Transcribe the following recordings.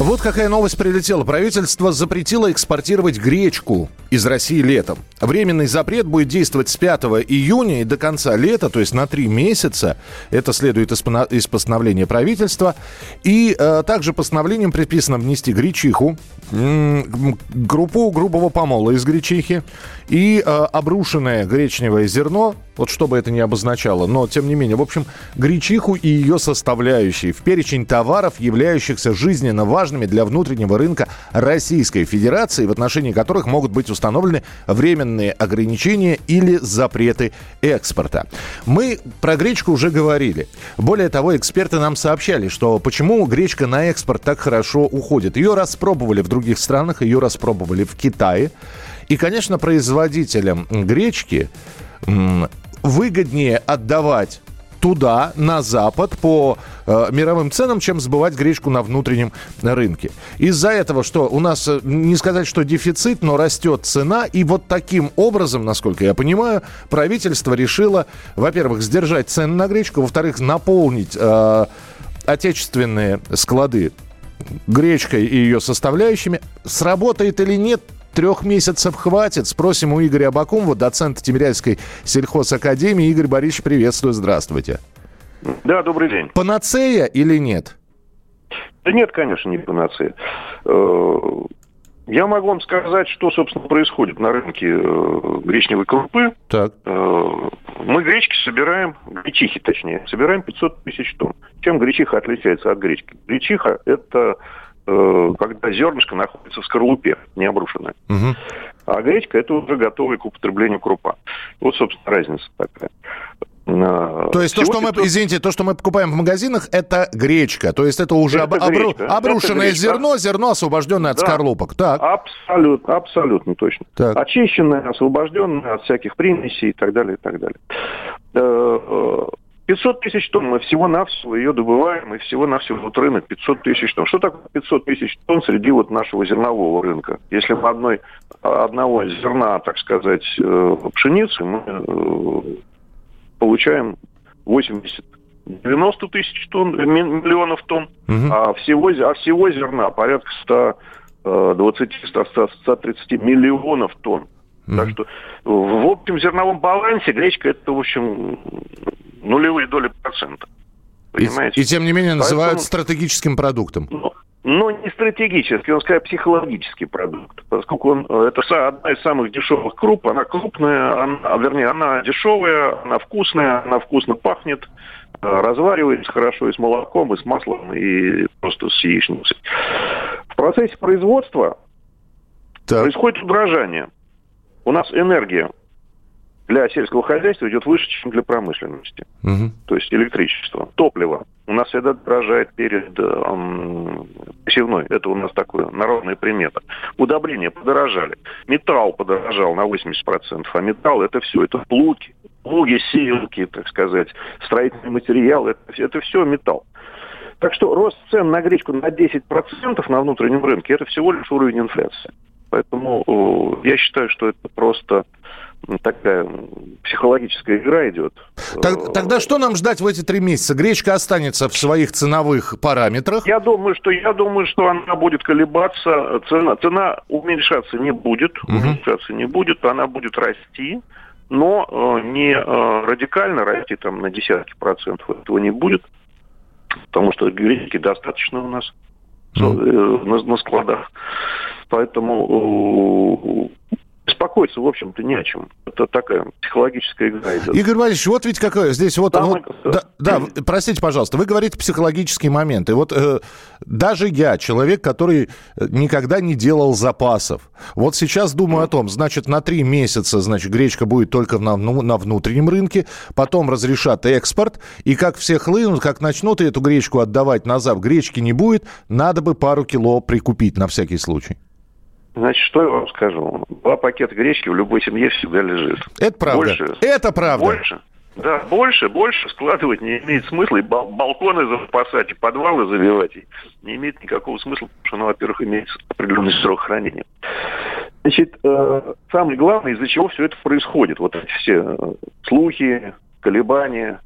Вот какая новость прилетела. Правительство запретило экспортировать гречку из России летом. Временный запрет будет действовать с 5 июня и до конца лета, то есть на три месяца. Это следует из, постановления правительства. И э, также постановлением предписано внести гречиху, группу грубого помола из гречихи и э, обрушенное гречневое зерно, вот что бы это ни обозначало, но тем не менее, в общем, гречиху и ее составляющие в перечень товаров, являющихся жизненно важными для внутреннего рынка Российской Федерации, в отношении которых могут быть установлены временные ограничения или запреты экспорта. Мы про гречку уже говорили. Более того, эксперты нам сообщали, что почему гречка на экспорт так хорошо уходит. Ее распробовали в других странах, ее распробовали в Китае. И, конечно, производителям гречки выгоднее отдавать туда, на Запад, по э, мировым ценам, чем сбывать гречку на внутреннем рынке. Из-за этого, что у нас, э, не сказать, что дефицит, но растет цена, и вот таким образом, насколько я понимаю, правительство решило, во-первых, сдержать цены на гречку, во-вторых, наполнить э, отечественные склады гречкой и ее составляющими. Сработает или нет, трех месяцев хватит. Спросим у Игоря Абакумова, доцента Тимирязевской сельхозакадемии. Игорь Борисович, приветствую, здравствуйте. Да, добрый день. Панацея или нет? Да нет, конечно, не панацея. Э, Я могу вам сказать, что, собственно, происходит на рынке э, гречневой крупы. Так. Э, Мы гречки собираем, гречихи точнее, собираем 500 тысяч тонн. Чем гречиха отличается от гречки? Гречиха – это когда зернышко находится в скорлупе, не обрушенное. Мгм. А гречка – это уже готовая к употреблению крупа. Вот, собственно, разница такая. Э, То есть то, что мы, 500 извините, то, что мы покупаем в магазинах, это гречка. То есть это уже Это об- обру- гречка, это обрушенное гречка. зерно, зерно освобожденное от Да. скорлупок. Так. Абсолютно, абсолютно точно. Так. Очищенная, освобожденная от всяких примесей и так далее, и так далее. Э, э, 500 тысяч тонн мы всего-навсего ее добываем, и всего-навсего вот рынок 500 тысяч тонн. Что такое 500 тысяч тонн среди вот нашего зернового рынка? Если мы одной, одного зерна, так сказать, э, пшеницы, мы э, получаем 80 90 тысяч тонн, э, ми- миллионов тонн, Мгм. а всего, а всего зерна порядка 120-130 миллионов тонн. Так Мгм. что в общем зерновом балансе гречка это, в общем, нулевые доли процента. И, Понимаете? и тем не менее называют Поэтому- стратегическим продуктом. Но, но не стратегический, он скорее психологический продукт, поскольку он, э, это одна из самых дешевых круп, она крупная, она, вернее, она дешевая, она вкусная, она вкусно пахнет, э, разваривается хорошо и с молоком, и с маслом, и просто с яичницей. В процессе производства Так. происходит удорожание. У нас энергия для сельского хозяйства идет выше, чем для промышленности Мгм. то есть электричество, топливо. У нас всегда дорожает перед э, м, посевной. Это у нас такое народная примета. Удобрения подорожали. Металл подорожал на 80%. А металл это все. Это плуги, плуги, сеялки, так сказать, строительный материал. Это, это все металл. Так что рост цен на гречку на 10% на внутреннем рынке это всего лишь уровень инфляции. Поэтому э, я считаю, что это просто такая психологическая игра идет. Так- Э, тогда что нам ждать в эти три месяца? Гречка останется в своих ценовых параметрах. Я думаю, что я думаю, что она будет колебаться, цена, цена уменьшаться не будет, Мгм. уменьшаться не будет, она будет расти, но э, не э, радикально расти там на десятки процентов этого не будет, потому что гречки достаточно у нас э, на, на складах, поэтому э, беспокоиться, в общем-то, не о чем. Это такая психологическая игра идет. Игорь Борисович, вот ведь какое здесь вот... Самое- вот- да, да, простите, пожалуйста, вы говорите психологический момент. И вот э, даже я, человек, который э, никогда не делал запасов, вот сейчас думаю о том, значит, на три месяца, значит, гречка будет только на, ну, на внутреннем рынке, потом разрешат экспорт, и как все хлынут, как начнут эту гречку отдавать назад, гречки не будет, надо бы пару кило прикупить на всякий случай. Значит, что я вам скажу? Два пакета гречки в любой семье всегда лежит. Это правда. Больше, Это правда. Больше, да, больше, больше складывать не имеет смысла. И балконы запасать, и подвалы забивать не имеет никакого смысла, потому что, ну, во-первых, имеет определенный срок хранения. Значит, э, самое главное, из-за чего все это происходит, вот эти все э, слухи, колебания,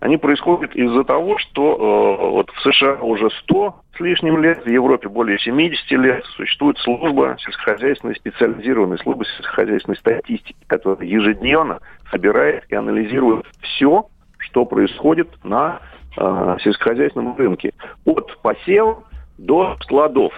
они происходят из-за того, что э, вот в США уже 100 с лишним лет, в Европе более 70 лет существует служба сельскохозяйственной, специализированной службы сельскохозяйственной статистики, которая ежедневно собирает и анализирует все, что происходит на э, сельскохозяйственном рынке. От посева до складов,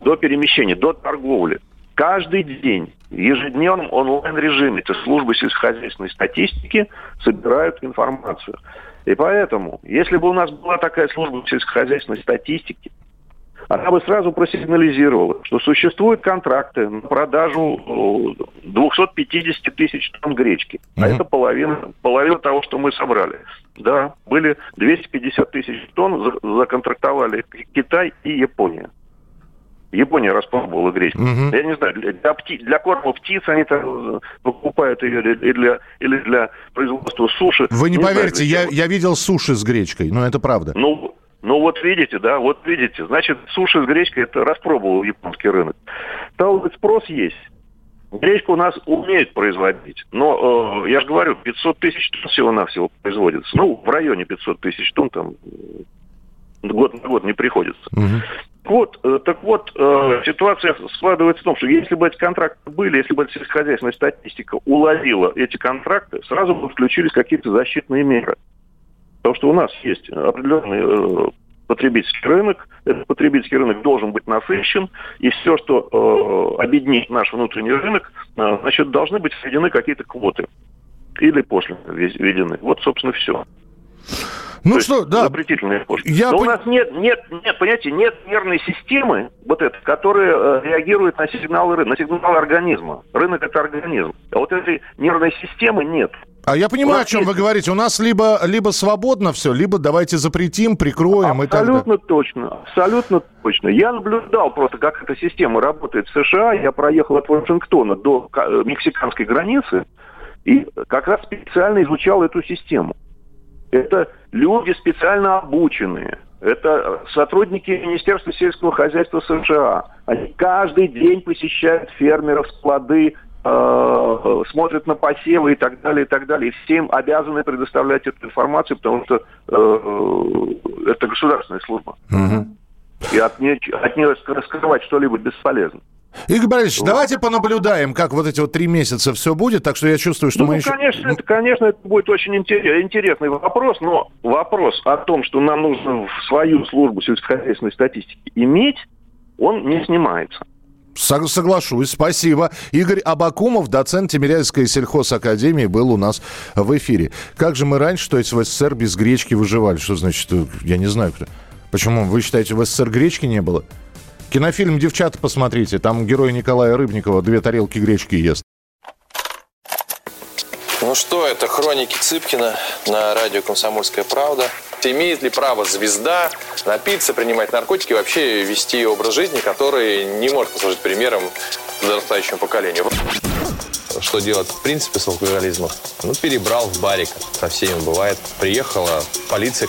до перемещения, до торговли. Каждый день в ежедневном онлайн-режиме эти службы сельскохозяйственной статистики собирают информацию. И поэтому, если бы у нас была такая служба сельскохозяйственной статистики, она бы сразу просигнализировала, что существуют контракты на продажу 250 тысяч тонн гречки. А это половина, половина того, что мы собрали. Да, были 250 тысяч тонн, законтрактовали Китай и Япония. Япония распробовала гречку. Угу. Я не знаю, для, пти, для корма птиц они там э, покупают ее или для, или для производства суши. Вы не, не поверите, знаю, я, я видел суши с гречкой, но это правда. Ну, ну вот видите, да, вот видите. Значит, суши с гречкой это распробовал японский рынок. Стал спрос есть. Гречку у нас умеют производить. Но, э, я же говорю, 500 тысяч тонн всего-навсего производится. Ну, в районе 500 тысяч тонн там год на год не приходится. Угу. Вот, э, так вот, э, ситуация складывается в том, что если бы эти контракты были, если бы сельскохозяйственная статистика уловила эти контракты, сразу бы включились какие-то защитные меры. Потому что у нас есть определенный э, потребительский рынок. Этот потребительский рынок должен быть насыщен, и все, что э, объединит наш внутренний рынок, э, значит, должны быть введены какие-то квоты. Или пошлины введены. Вот, собственно, все. Ну То что, да. Запретительные пошлины. Я Но пон... у нас нет, нет, нет, понимаете, нет нервной системы, вот этой, которая э, реагирует на сигналы рынка, на сигналы организма. Рынок это организм. А вот этой нервной системы нет. А я понимаю, о чем есть... вы говорите. У нас либо, либо свободно все, либо давайте запретим, прикроем абсолютно и так далее. Абсолютно точно. Абсолютно точно. Я наблюдал просто, как эта система работает в США. Я проехал от Вашингтона до э, мексиканской границы и как раз специально изучал эту систему. Это люди специально обученные. Это сотрудники Министерства сельского хозяйства США. Они каждый день посещают фермеров, склады, э, смотрят на посевы и так далее, и так далее. И всем обязаны предоставлять эту информацию, потому что э, это государственная служба. Угу. И от нее, от нее скрывать что-либо бесполезно. Игорь Борисович, ну, давайте понаблюдаем, как вот эти вот три месяца все будет. Так что я чувствую, что ну, мы ну, еще... Конечно, это, конечно, это будет очень интересный вопрос, но вопрос о том, что нам нужно в свою службу сельскохозяйственной статистики иметь, он не снимается. Соглашусь, спасибо. Игорь Абакумов, доцент Тимирязевской сельхозакадемии, был у нас в эфире. Как же мы раньше, то есть в СССР без гречки выживали? Что значит, я не знаю. Почему? Вы считаете, в СССР гречки не было? Кинофильм «Девчата» посмотрите. Там герой Николая Рыбникова две тарелки гречки ест. Ну что, это хроники Цыпкина на радио «Комсомольская правда». Имеет ли право звезда напиться, принимать наркотики и вообще вести образ жизни, который не может послужить примером подрастающему поколению? Что делать в принципе с алкоголизмом? Ну, перебрал в барик. Со всеми бывает. Приехала полиция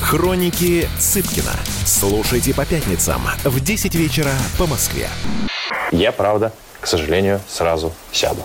Хроники Цыпкина. Слушайте по пятницам в 10 вечера по Москве. Я, правда, к сожалению, сразу сяду.